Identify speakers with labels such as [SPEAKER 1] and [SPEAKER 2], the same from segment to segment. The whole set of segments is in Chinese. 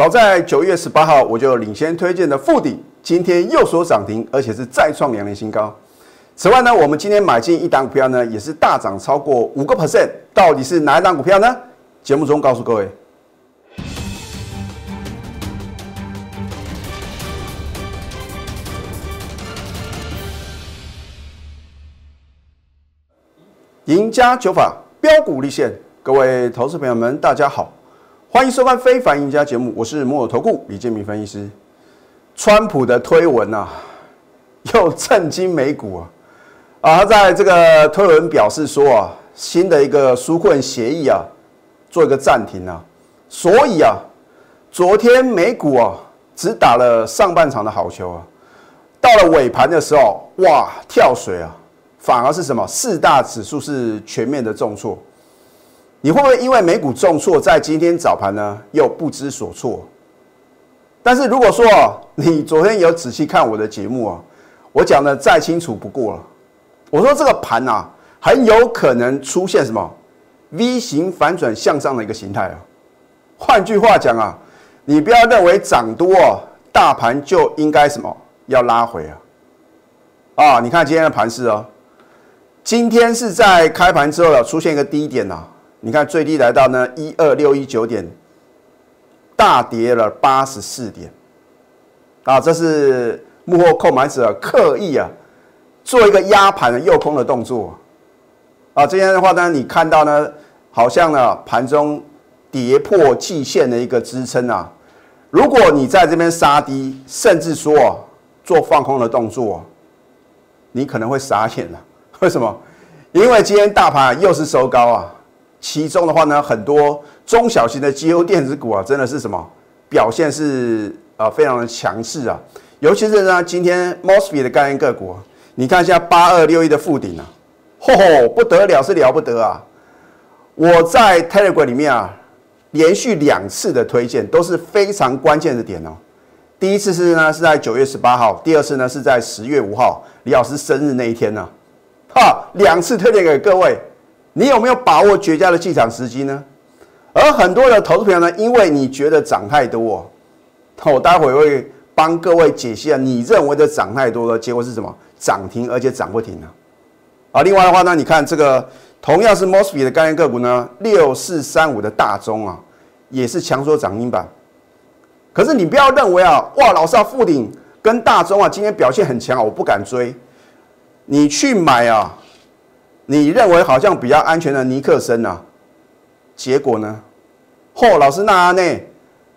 [SPEAKER 1] 早在九月十八号，我就领先推荐的富鼎，今天又说涨停，而且是再创两年新高。此外呢，我们今天买进一档股票呢，也是大涨超过五个 percent，到底是哪一档股票呢？节目中告诉各位。赢家九法标股立现，各位投资朋友们，大家好，欢迎收看《非凡赢家》节目，我是摩尔投顾李建明分析师。川普的推文啊，又震惊美股啊！啊，他在这个推文表示说啊，新的一个纾困协议啊，做一个暂停啊，所以啊，昨天美股啊只打了上半场的好球啊，到了尾盘的时候，哇，跳水啊，反而是什么？四大指数是全面的重挫，你会不会因为美股重挫，在今天早盘呢又不知所措？但是如果说你昨天有仔细看我的节目啊，我讲的再清楚不过了。我说这个盘啊，很有可能出现什么 V 型反转向上的一个形态啊。换句话讲啊，你不要认为涨多，大盘就应该什么要拉回啊。啊，你看今天的盘势哦，今天是在开盘之后了出现一个低点呐，你看最低来到呢一二六一九点，大跌了八十四点。啊，这是幕后购买者刻意啊。做一个压盘的诱空的动作，啊，这样的话呢，你看到呢，好像呢盘中跌破季线的一个支撑啊。如果你在这边杀低，甚至说做放空的动作，你可能会傻眼了。为什么？因为今天大盘又是收高啊，其中的话呢，很多中小型的绩优电子股啊，真的是什么表现是啊非常的强势啊，尤其是呢今天 mosfet 的概念个股。你看一下八二六一的附顶啊，嚯，不得了，是了不得啊！我在 Telegram 里面啊，连续两次的推荐都是非常关键的点哦。第一次是呢是在九月十八号，第二次呢是在十月五号，李老师生日那一天呢，哈，两次推荐给各位，你有没有把握绝佳的进场时机呢？而很多的投资朋友呢，因为你觉得涨太多，我待会会帮各位解析啊，你认为的涨太多的结果是什么？涨停，而且涨不停啊！啊，另外的话呢，你看这个同样是 Mosby 的概念个股呢，六四三五的大中啊，也是强说涨停板。可是你不要认为啊，哇，老师啊，富鼎跟大中啊，今天表现很强啊，我不敢追。你去买啊，你认为好像比较安全的尼克森啊，结果呢？嚯，老师那呢？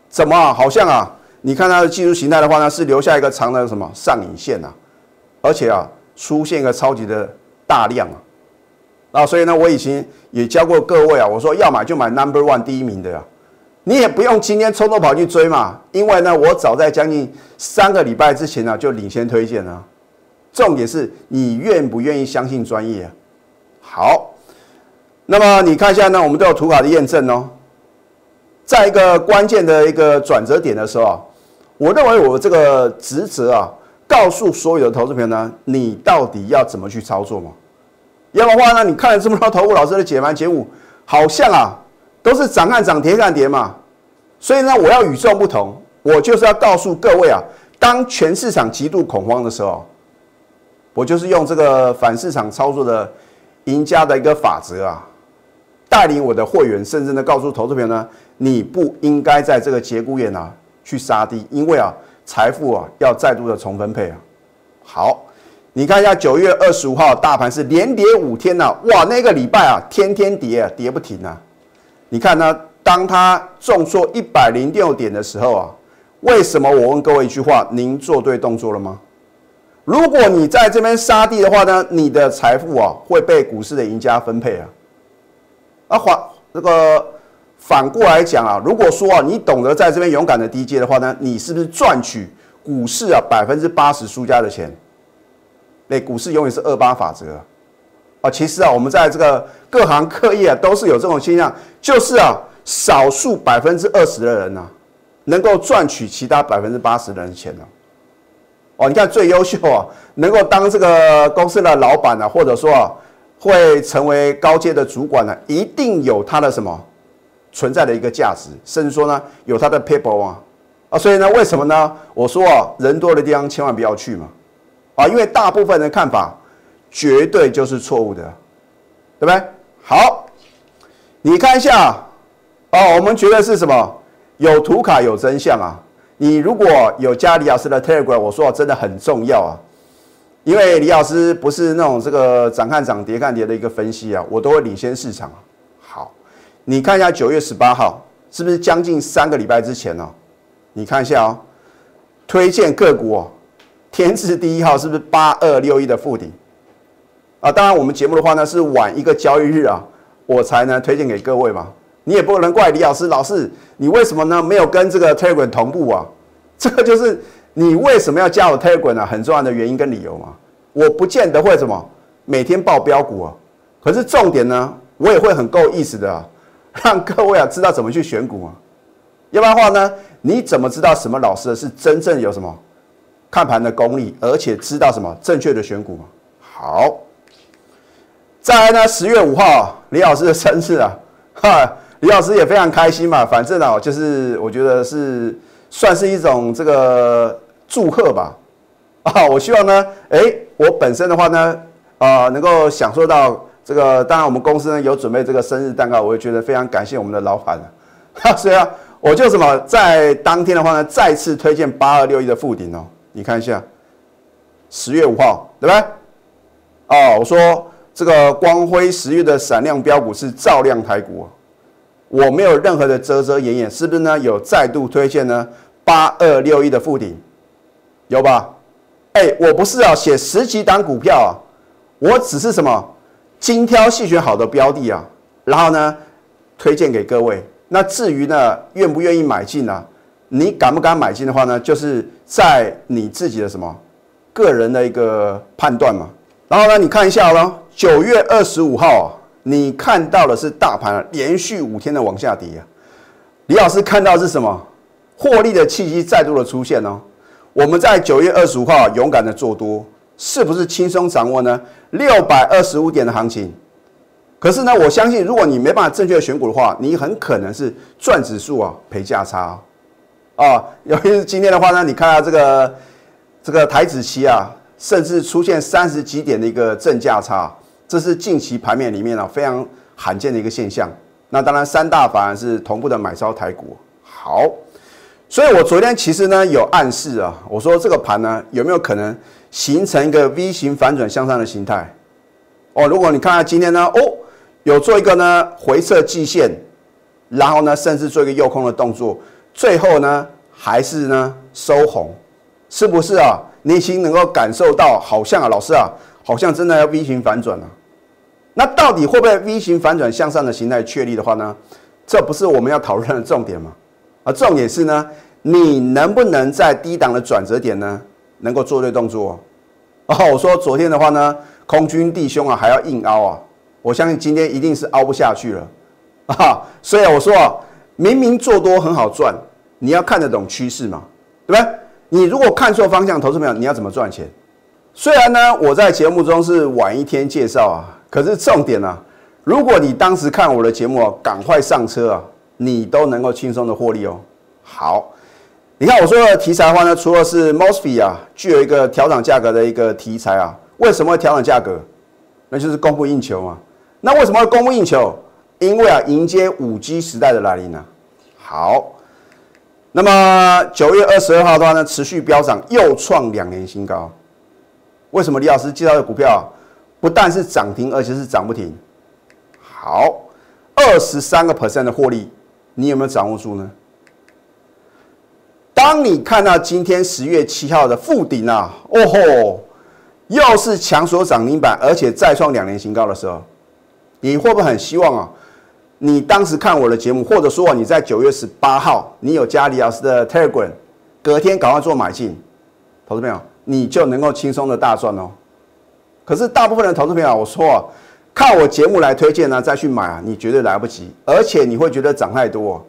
[SPEAKER 1] 怎么好像啊？你看它的技术形态的话呢，是留下一个长的什么上影线啊？而且啊，出现一个超级的大量啊，啊，所以呢，我以前也教过各位啊，我说要买就买 number one 第一名的呀，你也不用今天冲动跑去追嘛，因为呢，我早在将近三个礼拜之前呢就领先推荐了。重点是你愿不愿意相信专业？好，那么你看一下呢，我们都有图卡的验证哦，在一个关键的一个转折点的时候啊，我认为我这个职责啊。告诉所有的投资朋友呢，你到底要怎么去操作嘛？要不然的话呢，你看了这么多投顾老师的解盘节目，好像啊都是涨看涨跌看跌嘛。所以呢，我要与众不同，我就是要告诉各位啊，当全市场极度恐慌的时候，我就是用这个反市场操作的赢家的一个法则啊，带领我的会员，甚至呢告诉投资朋友呢，你不应该在这个节骨眼啊去杀低，因为啊。财富啊，要再度的重分配啊！好，你看一下九月二十五号大盘是连跌五天呐，哇，那个礼拜啊，天天跌啊，跌不停啊！你看呢，当它重挫一百零六点的时候啊，为什么我问各位一句话，您做对动作了吗？如果你在这边杀地的话呢，你的财富啊会被股市的赢家分配啊！啊，还这个。反过来讲啊，如果说啊，你懂得在这边勇敢的低阶的话呢，你是不是赚取股市啊百分之八十输家的钱？那股市永远是二八法则啊。其实啊，我们在这个各行各业啊，都是有这种现象，就是啊，少数百分之二十的人呢，能够赚取其他百分之八十的人钱呢。哦，你看最优秀啊，能够当这个公司的老板呢，或者说啊，会成为高阶的主管呢，一定有他的什么？存在的一个价值，甚至说呢，有他的 people 啊，啊，所以呢，为什么呢？我说啊，人多的地方千万不要去嘛，啊，因为大部分的看法绝对就是错误的，对不对？好，你看一下，哦，我们觉得是什么？有图卡有真相啊！你如果有加李老师的 Telegram，我说真的很重要啊，因为李老师不是那种这个涨看涨跌看跌的一个分析啊，我都会领先市场。好，你看一下九月十八号是不是将近三个礼拜之前呢？你看一下哦，推荐个股哦，天字第一号是不是八二六一的附顶啊？当然我们节目的话呢是晚一个交易日啊，我才呢推荐给各位嘛。你也不能怪李老师，老师，你为什么呢？没有跟这个 Telegram 同步啊？这个就是你为什么要加我 Telegram？很重要的原因跟理由嘛。我不见得会什么每天报标股啊，可是重点呢，我也会很够意思的，让各位啊知道怎么去选股啊。要不然的话呢，你怎么知道什么老师是真正有什么看盘的功力，而且知道什么正确的选股嘛？好，再来呢，十月五号李老师的生日啊，哈。李老师也非常开心嘛，反正啊，就是我觉得是算是一种这个祝贺吧，啊，我希望呢，哎，我本身的话呢，啊，能够享受到这个，当然我们公司呢有准备这个生日蛋糕，我也觉得非常感谢我们的老板哈，所以啊，我就什么在当天的话呢，再次推荐八二六一的附顶哦，你看一下，十月五号，对不对？哦，我说这个光辉十月的闪亮标股是照亮台股。我没有任何的遮遮掩掩，是不是呢？有再度推荐呢？八二六一的附顶，有吧？哎，我不是啊，写十几档股票啊，我只是什么精挑细选好的标的啊，然后呢推荐给各位。那至于呢愿不愿意买进呢？你敢不敢买进的话呢，就是在你自己的什么个人的一个判断嘛。然后呢，你看一下喽，九月二十五号。你看到的是大盘连续五天的往下跌啊，李老师看到是什么？获利的契机再度的出现哦。我们在九月二十五号勇敢的做多，是不是轻松掌握呢？六百二十五点的行情。可是呢，我相信如果你没办法正确的选股的话，你很可能是赚指数啊，赔价差啊。尤其是今天的话呢，你看到这个这个台子期啊，甚至出现三十几点的一个正价差。这是近期盘面里面啊非常罕见的一个现象。那当然，三大反而是同步的买超台股。好，所以我昨天其实呢有暗示啊，我说这个盘呢有没有可能形成一个 V 型反转向上的形态？哦，如果你看下今天呢，哦，有做一个呢回撤季线，然后呢甚至做一个诱空的动作，最后呢还是呢收红，是不是啊？内心能够感受到，好像啊，老师啊，好像真的要 V 型反转了。那到底会不会 V 型反转向上的形态确立的话呢？这不是我们要讨论的重点吗？啊，重点是呢，你能不能在低档的转折点呢，能够做对动作？哦，我说昨天的话呢，空军弟兄啊还要硬凹啊，我相信今天一定是凹不下去了啊。所以我说啊，明明做多很好赚，你要看得懂趋势嘛，对不对？你如果看错方向，投资朋友你要怎么赚钱？虽然呢，我在节目中是晚一天介绍啊。可是重点呢，如果你当时看我的节目啊，赶快上车啊，你都能够轻松的获利哦。好，你看我说的题材的话呢，除了是 Mosfet 啊，具有一个调整价格的一个题材啊，为什么会调整价格？那就是供不应求嘛。那为什么会供不应求？因为啊，迎接五 G 时代的来临呢。好，那么九月二十二号的话呢，持续飙涨，又创两年新高。为什么李老师介绍的股票？不但是涨停，而且是涨不停。好，二十三个 percent 的获利，你有没有掌握住呢？当你看到今天十月七号的负顶啊，哦吼，又是强所涨停板，而且再创两年新高的时候，你会不会很希望啊？你当时看我的节目，或者说你在九月十八号，你有加李老师的 Telegram，隔天赶快做买进，投资朋友，你就能够轻松的大赚哦。可是大部分的投资朋友，我说啊，看我节目来推荐呢，再去买啊，你绝对来不及，而且你会觉得涨太多，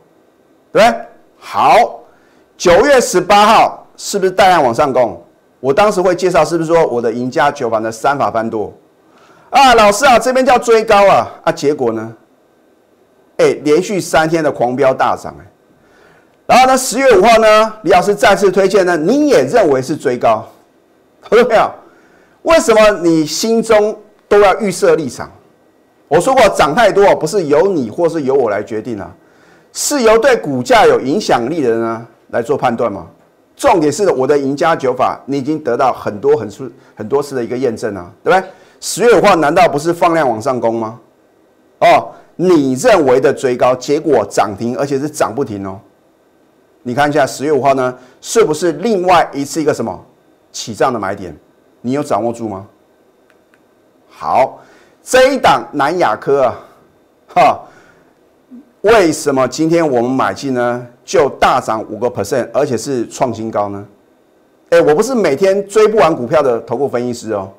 [SPEAKER 1] 对不对？好，九月十八号是不是大量往上攻？我当时会介绍，是不是说我的赢家九盘的三法翻多啊？老师啊，这边叫追高啊啊，结果呢？哎，连续三天的狂飙大涨，哎，然后呢，十月五号呢，李老师再次推荐呢，你也认为是追高，看到没有？为什么你心中都要预设立场？我说过，涨太多不是由你或是由我来决定啊，是由对股价有影响力的人呢来做判断吗？重点是我的赢家九法，你已经得到很多很次很多次的一个验证啊，对不对？十月五号难道不是放量往上攻吗？哦，你认为的追高，结果涨停，而且是涨不停哦。你看一下十月五号呢，是不是另外一次一个什么起涨的买点？你有掌握住吗？好，这一档南亚科啊，哈，为什么今天我们买进呢，就大涨五个 percent，而且是创新高呢？哎，我不是每天追不完股票的投顾分析师哦。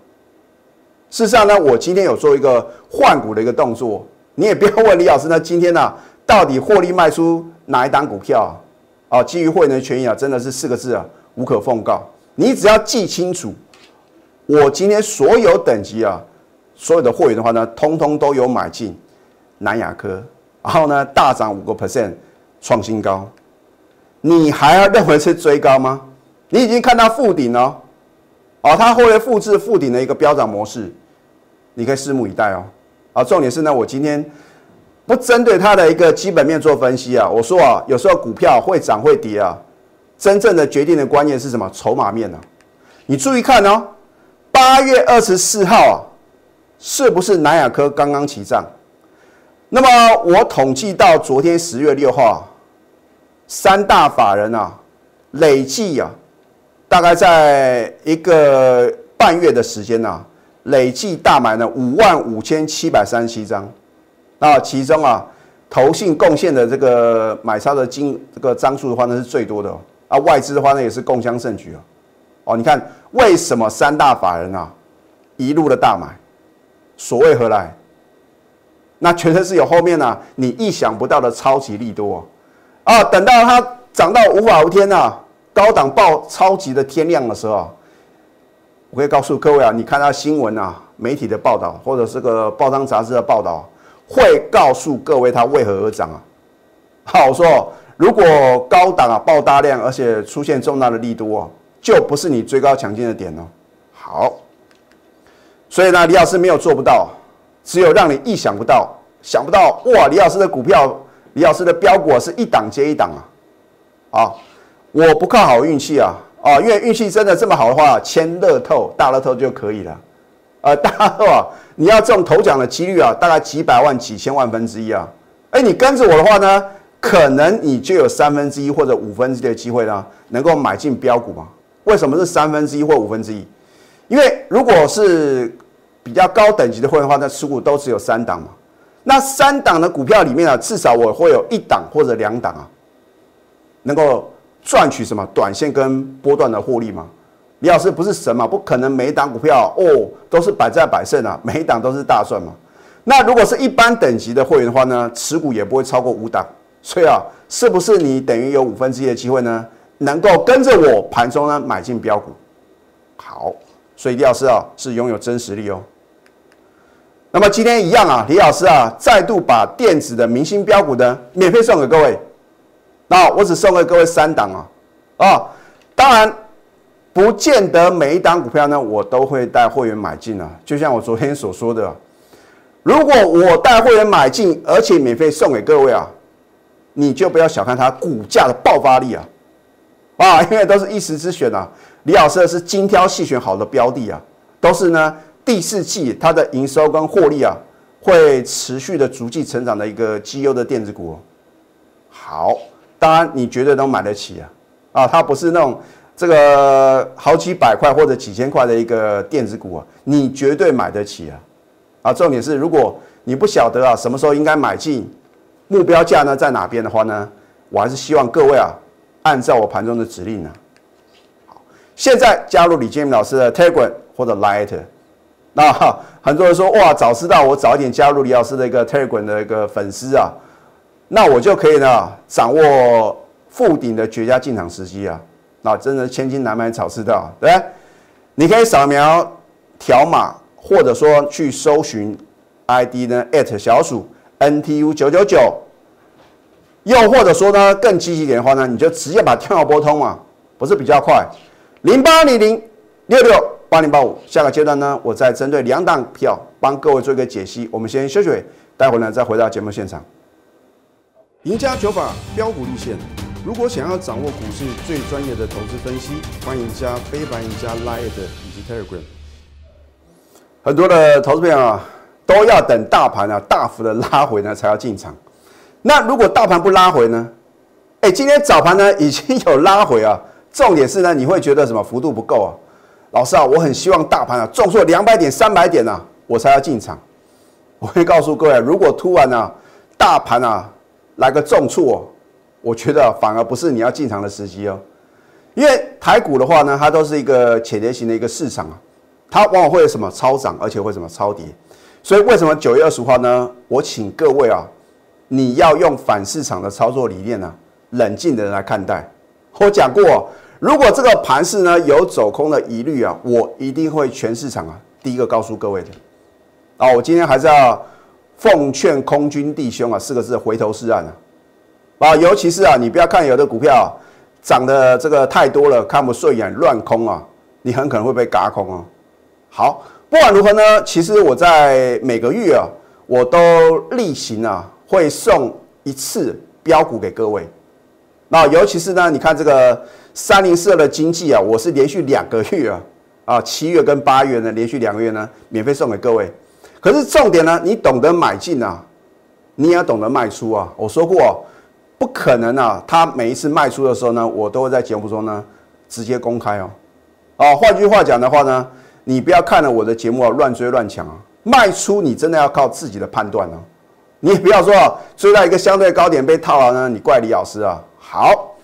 [SPEAKER 1] 事实上呢，我今天有做一个换股的一个动作，你也不要问李老师呢，今天呢到底获利卖出哪一档股票啊？基于会员的权益啊，真的是四个字啊，无可奉告。你只要记清楚，我今天所有等级啊，所有的货源的话呢，通通都有买进南亚科，然后呢大涨五个 percent，创新高。你还要认为是追高吗？你已经看到附顶了，哦，它会复制附顶的一个飙涨模式。你可以拭目以待哦，啊，重点是呢，我今天不针对它的一个基本面做分析啊，我说啊，有时候股票会涨会跌啊，真正的决定的关键是什么？筹码面呢？你注意看哦，八月二十四号啊，是不是南亚科刚刚起涨？那么我统计到昨天十月六号啊，三大法人啊，累计啊，大概在一个半月的时间呢。累计大买呢五万五千七百三十七张，那其中啊，投信贡献的这个买超的金这个张数的话呢是最多的外资的话呢也是共襄盛举啊。哦，你看为什么三大法人啊一路的大买？所谓何来？那全身是有后面呢你意想不到的超级利多啊！等到它涨到无法无天呐，高档爆超级的天量的时候。我可以告诉各位啊，你看到新闻啊，媒体的报道，或者是个报章杂志的报道，会告诉各位它为何而涨啊。好，我说如果高档啊爆大量，而且出现重大的力度啊，就不是你追高抢进的点哦。好，所以呢，李老师没有做不到，只有让你意想不到，想不到哇，李老师的股票，李老师的标股是一档接一档啊。啊，我不靠好运气啊。啊，因为运气真的这么好的话，签乐透大乐透就可以了。呃，大乐透啊，你要中头奖的几率啊，大概几百万、几千万分之一啊。哎，你跟着我的话呢，可能你就有三分之一或者五分之一的机会呢，能够买进标股嘛？为什么是三分之一或五分之一？因为如果是比较高等级的会员的话，那持股都只有三档嘛。那三档的股票里面啊，至少我会有一档或者两档啊，能够。赚取什么短线跟波段的获利吗？李老师不是神嘛，不可能每一档股票哦都是百战百胜啊，每一档都是大赚嘛。那如果是一般等级的会员的话呢，持股也不会超过五档，所以啊，是不是你等于有五分之一的机会呢，能够跟着我盘中呢买进标股？好，所以李老师啊是拥有真实力哦。那么今天一样啊，李老师啊再度把电子的明星标股呢免费送给各位。那我只送给各位三档啊，啊，当然不见得每一档股票呢，我都会带会员买进啊。就像我昨天所说的，如果我带会员买进，而且免费送给各位啊，你就不要小看它股价的爆发力啊，啊，因为都是一时之选啊。李老师是精挑细选好的标的啊，都是呢第四季它的营收跟获利啊，会持续的逐季成长的一个绩优的电子股。好。当然，你绝对能买得起啊！啊，它不是那种这个好几百块或者几千块的一个电子股啊，你绝对买得起啊！啊，重点是，如果你不晓得啊，什么时候应该买进，目标价呢在哪边的话呢，我还是希望各位啊，按照我盘中的指令呢。好，现在加入李建明老师的 Telegram 或者 Light，那很多人说哇，早知道我早一点加入李老师的一个 Telegram 的一个粉丝啊。那我就可以呢，掌握附顶的绝佳进场时机啊！那真的千金难买早知道，对？你可以扫描条码，或者说去搜寻 ID 呢，@小鼠 NTU 九九九，又或者说呢，更积极一点的话呢，你就直接把电话拨通嘛，不是比较快？零八零零六六八零八五。下个阶段呢，我再针对两档票帮各位做一个解析。我们先休息，待会呢再回到节目现场。赢家九法标股立线。如果想要掌握股市最专业的投资分析，欢迎加非凡、赢家 Line 以及 Telegram。很多的投资朋友啊，都要等大盘啊大幅的拉回呢，才要进场。那如果大盘不拉回呢？哎，今天早盘呢已经有拉回啊，重点是呢，你会觉得什么幅度不够啊？老师啊，我很希望大盘啊重挫两百点、三百点啊，我才要进场。我会告诉各位，如果突然呢大盘啊来个重挫。我觉得反而不是你要进场的时机哦，因为台股的话呢，它都是一个潜跌型的一个市场啊，它往往会有什么超涨，而且会什么超跌，所以为什么九月二十号呢？我请各位啊，你要用反市场的操作理念呢，冷静的来看待。我讲过，如果这个盘势呢有走空的疑虑啊，我一定会全市场啊第一个告诉各位的。啊，我今天还是要奉劝空军弟兄啊，四个字：回头是岸啊。啊，尤其是啊，你不要看有的股票涨的这个太多了，看不顺眼，乱空啊，你很可能会被嘎空哦。好，不管如何呢，其实我在每个月啊，我都例行啊会送一次标股给各位。那尤其是呢，你看这个三零四二的经济啊，我是连续两个月啊，啊七月跟八月呢，连续两个月呢，免费送给各位。可是重点呢，你懂得买进啊，你也要懂得卖出啊。我说过。不可能啊！他每一次卖出的时候呢，我都会在节目中呢直接公开哦。哦，换句话讲的话呢，你不要看了我的节目啊乱追乱抢啊！卖出你真的要靠自己的判断哦。你也不要说追到一个相对高点被套牢呢，你怪李老师啊。好，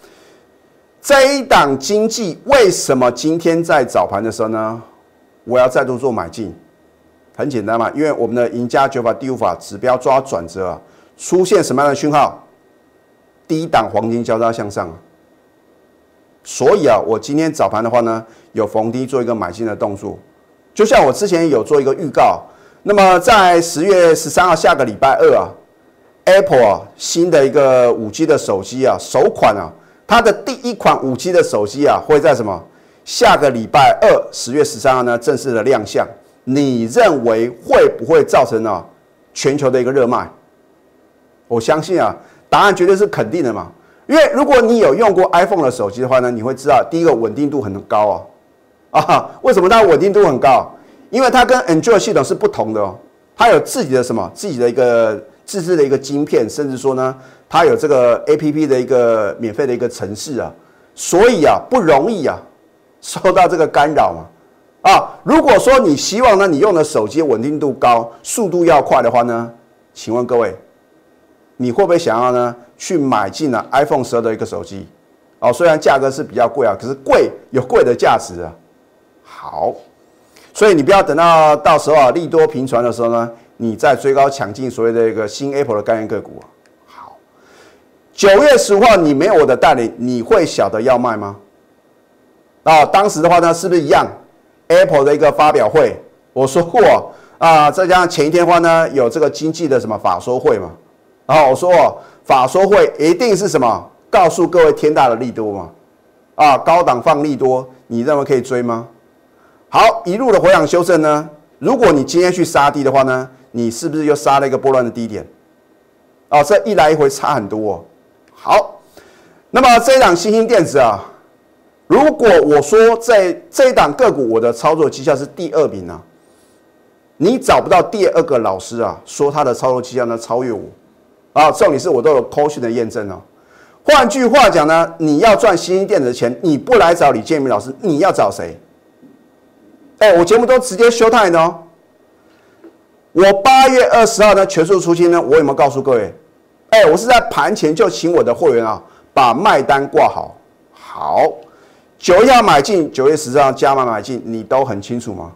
[SPEAKER 1] 这一档经济为什么今天在早盘的时候呢，我要再度做买进？很简单嘛，因为我们的赢家九法第五法指标抓转折啊，出现什么样的讯号？低档黄金交叉向上，所以啊，我今天早盘的话呢，有逢低做一个买进的动作，就像我之前有做一个预告。那么在十月十三号下个礼拜二啊，Apple 啊新的一个五 G 的手机啊首款啊，它的第一款五 G 的手机啊会在什么下个礼拜二十月十三号呢正式的亮相？你认为会不会造成啊全球的一个热卖？我相信啊。答案绝对是肯定的嘛，因为如果你有用过 iPhone 的手机的话呢，你会知道第一个稳定度很高哦，啊，为什么它稳定度很高？因为它跟 Android 系统是不同的哦，它有自己的什么自己的一个自制的一个晶片，甚至说呢，它有这个 APP 的一个免费的一个城市啊，所以啊不容易啊受到这个干扰嘛，啊，如果说你希望呢你用的手机稳定度高、速度要快的话呢，请问各位。你会不会想要呢？去买进了 iPhone 十二的一个手机，哦，虽然价格是比较贵啊，可是贵有贵的价值啊。好，所以你不要等到到时候啊利多频传的时候呢，你再追高抢进所谓的一个新 Apple 的概念个股啊。好，九月十号你没有我的带领，你会晓得要卖吗？啊，当时的话呢，是不是一样？Apple 的一个发表会，我说过啊，再加上前一天的话呢，有这个经济的什么法说会嘛。然后我说，法说会一定是什么？告诉各位天大的利多嘛？啊，高档放利多，你认为可以追吗？好，一路的回档修正呢？如果你今天去杀低的话呢，你是不是又杀了一个波段的低点？哦，这一来一回差很多哦。好，那么这一档新兴电子啊，如果我说在这一档个股我的操作绩效是第二名呢，你找不到第二个老师啊，说他的操作绩效呢超越我。啊，重点是我都有 c o 的验证哦。换句话讲呢，你要赚新兴电子的钱，你不来找李建明老师，你要找谁？哎，我节目都直接休泰呢。我八月二十号呢全数出清呢，我有没有告诉各位？哎，我是在盘前就请我的会员啊，把卖单挂好。好，九月要买进，九月十号加码买进，你都很清楚吗？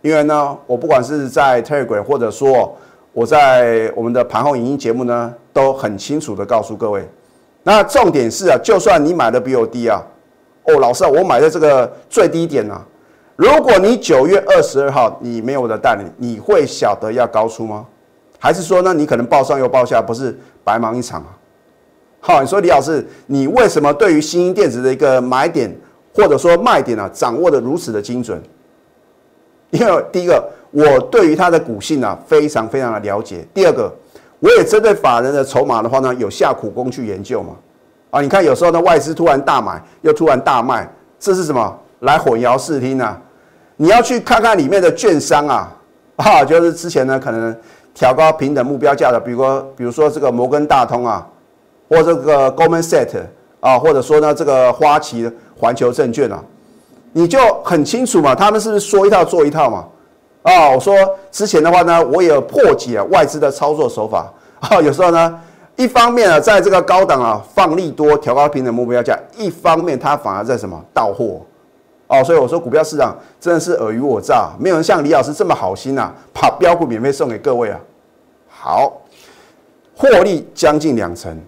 [SPEAKER 1] 因为呢，我不管是在 Telegram 或者说。我在我们的盘后影音节目呢，都很清楚的告诉各位，那重点是啊，就算你买的比我低啊，哦，老师啊，我买的这个最低点啊，如果你九月二十二号你没有我的带领，你会晓得要高出吗？还是说呢，你可能报上又报下，不是白忙一场啊？好，你说李老师，你为什么对于新兴电子的一个买点或者说卖点啊，掌握的如此的精准？因为第一个，我对于它的股性啊非常非常的了解；第二个，我也针对法人的筹码的话呢，有下苦功去研究嘛。啊，你看有时候呢，外资突然大买，又突然大卖，这是什么？来混淆视听啊！你要去看看里面的券商啊，啊，就是之前呢可能调高平等目标价的，比如说比如说这个摩根大通啊，或这个 Goldman Set 啊，或者说呢这个花旗环球证券啊，你就很清楚嘛，他们是不是说一套做一套嘛？啊，我说之前的话呢，我也破解外资的操作手法啊，有时候呢。一方面啊，在这个高档啊放利多调高平等目标价，一方面它反而在什么到货哦，所以我说股票市场真的是尔虞我诈，没有人像李老师这么好心呐，把标股免费送给各位啊。好，获利将近两成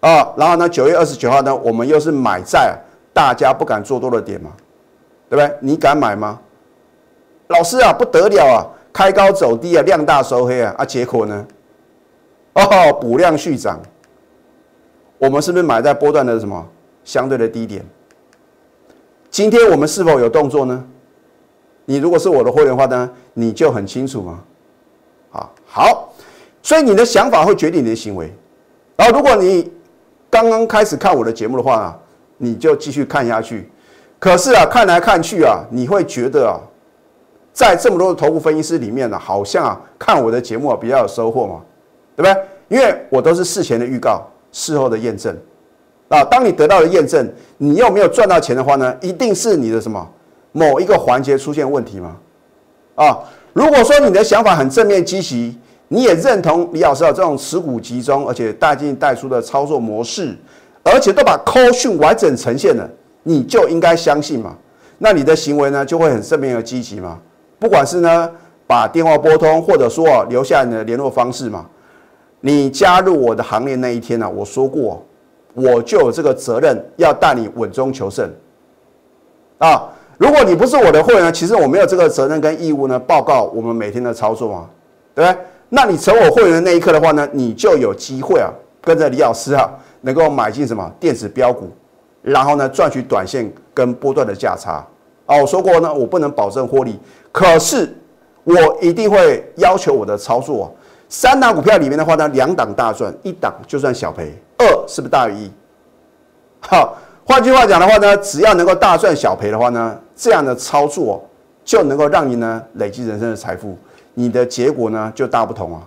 [SPEAKER 1] 啊，然后呢，九月二十九号呢，我们又是买在大家不敢做多的点嘛，对不对？你敢买吗？老师啊，不得了啊，开高走低啊，量大收黑啊，啊，结果呢？哦，补量续涨，我们是不是买在波段的什么相对的低点？今天我们是否有动作呢？你如果是我的会员的话呢，你就很清楚嘛？啊，好，所以你的想法会决定你的行为。然后，如果你刚刚开始看我的节目的话呢，你就继续看下去。可是啊，看来看去啊，你会觉得啊，在这么多的头部分析师里面呢，好像啊，看我的节目啊比较有收获嘛。对不对？因为我都是事前的预告，事后的验证啊。当你得到了验证，你又没有赚到钱的话呢，一定是你的什么某一个环节出现问题吗？啊，如果说你的想法很正面积极，你也认同李老师的这种持股集中而且带进带出的操作模式，而且都把扣讯完整呈现了，你就应该相信嘛。那你的行为呢，就会很正面而积极嘛。不管是呢把电话拨通，或者说留下你的联络方式嘛。你加入我的行列那一天呢？我说过，我就有这个责任要带你稳中求胜啊！如果你不是我的会员，其实我没有这个责任跟义务呢，报告我们每天的操作啊，对不对？那你成我会员的那一刻的话呢，你就有机会啊，跟着李老师啊，能够买进什么电子标股，然后呢赚取短线跟波段的价差啊！我说过呢，我不能保证获利，可是我一定会要求我的操作。三档股票里面的话呢，两档大赚，一档就算小赔，二是不是大于一？好，换句话讲的话呢，只要能够大赚小赔的话呢，这样的操作就能够让你呢累积人生的财富，你的结果呢就大不同啊。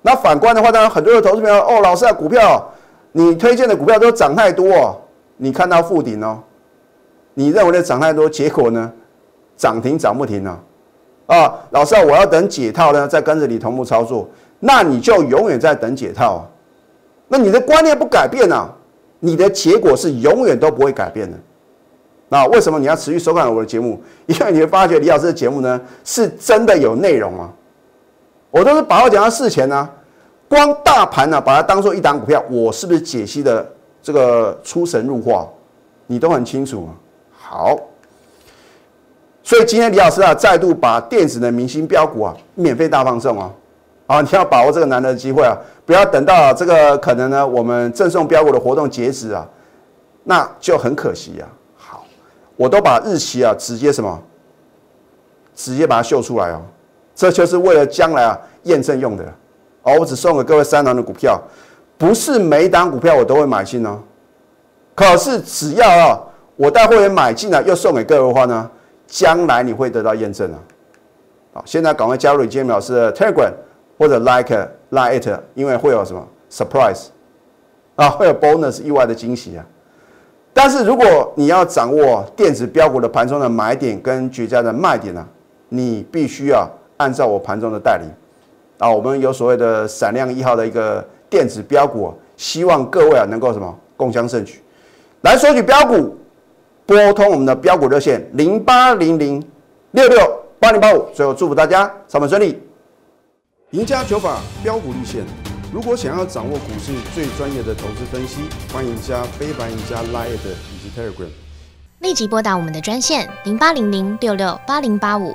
[SPEAKER 1] 那反观的话呢，很多的投资朋友哦，老师啊，股票你推荐的股票都涨太多，哦你看到负顶哦，你认为的涨太多，结果呢涨停涨不停呢？啊，老师啊，我要等解套呢，再跟着你同步操作，那你就永远在等解套啊。那你的观念不改变啊，你的结果是永远都不会改变的。那为什么你要持续收看我的节目？因为你会发觉李老师的节目呢，是真的有内容啊。我都是把话讲到事前呢，光大盘呢，把它当做一档股票，我是不是解析的这个出神入化？你都很清楚啊。好。所以今天李老师啊，再度把电子的明星标股啊，免费大放送啊，啊，你要把握这个难得的机会啊，不要等到这个可能呢，我们赠送标股的活动截止啊，那就很可惜啊。好，我都把日期啊，直接什么，直接把它秀出来哦，这就是为了将来啊验证用的哦。我只送给各位三档的股票，不是每一档股票我都会买进哦，可是只要啊，我带会员买进了，又送给各位的话呢？将来你会得到验证啊！好，现在赶快加入李建明老师的 Telegram 或者 Like Like，It，因为会有什么 Surprise 啊，会有 Bonus 意外的惊喜啊！但是如果你要掌握电子标股的盘中的买点跟绝佳的卖点呢，你必须要按照我盘中的带领啊！我们有所谓的闪亮一号的一个电子标股，希望各位啊能够什么共襄盛举，来索取标股。拨通我们的标股热线零八零零六六八零八五，最后祝福大家上班顺利，赢家九法标股立线。如果想要掌握股市最专业的投资分析，欢迎加非凡、赢家 Line 以及 Telegram，
[SPEAKER 2] 立即拨打我们的专线零八零零六六八零八五。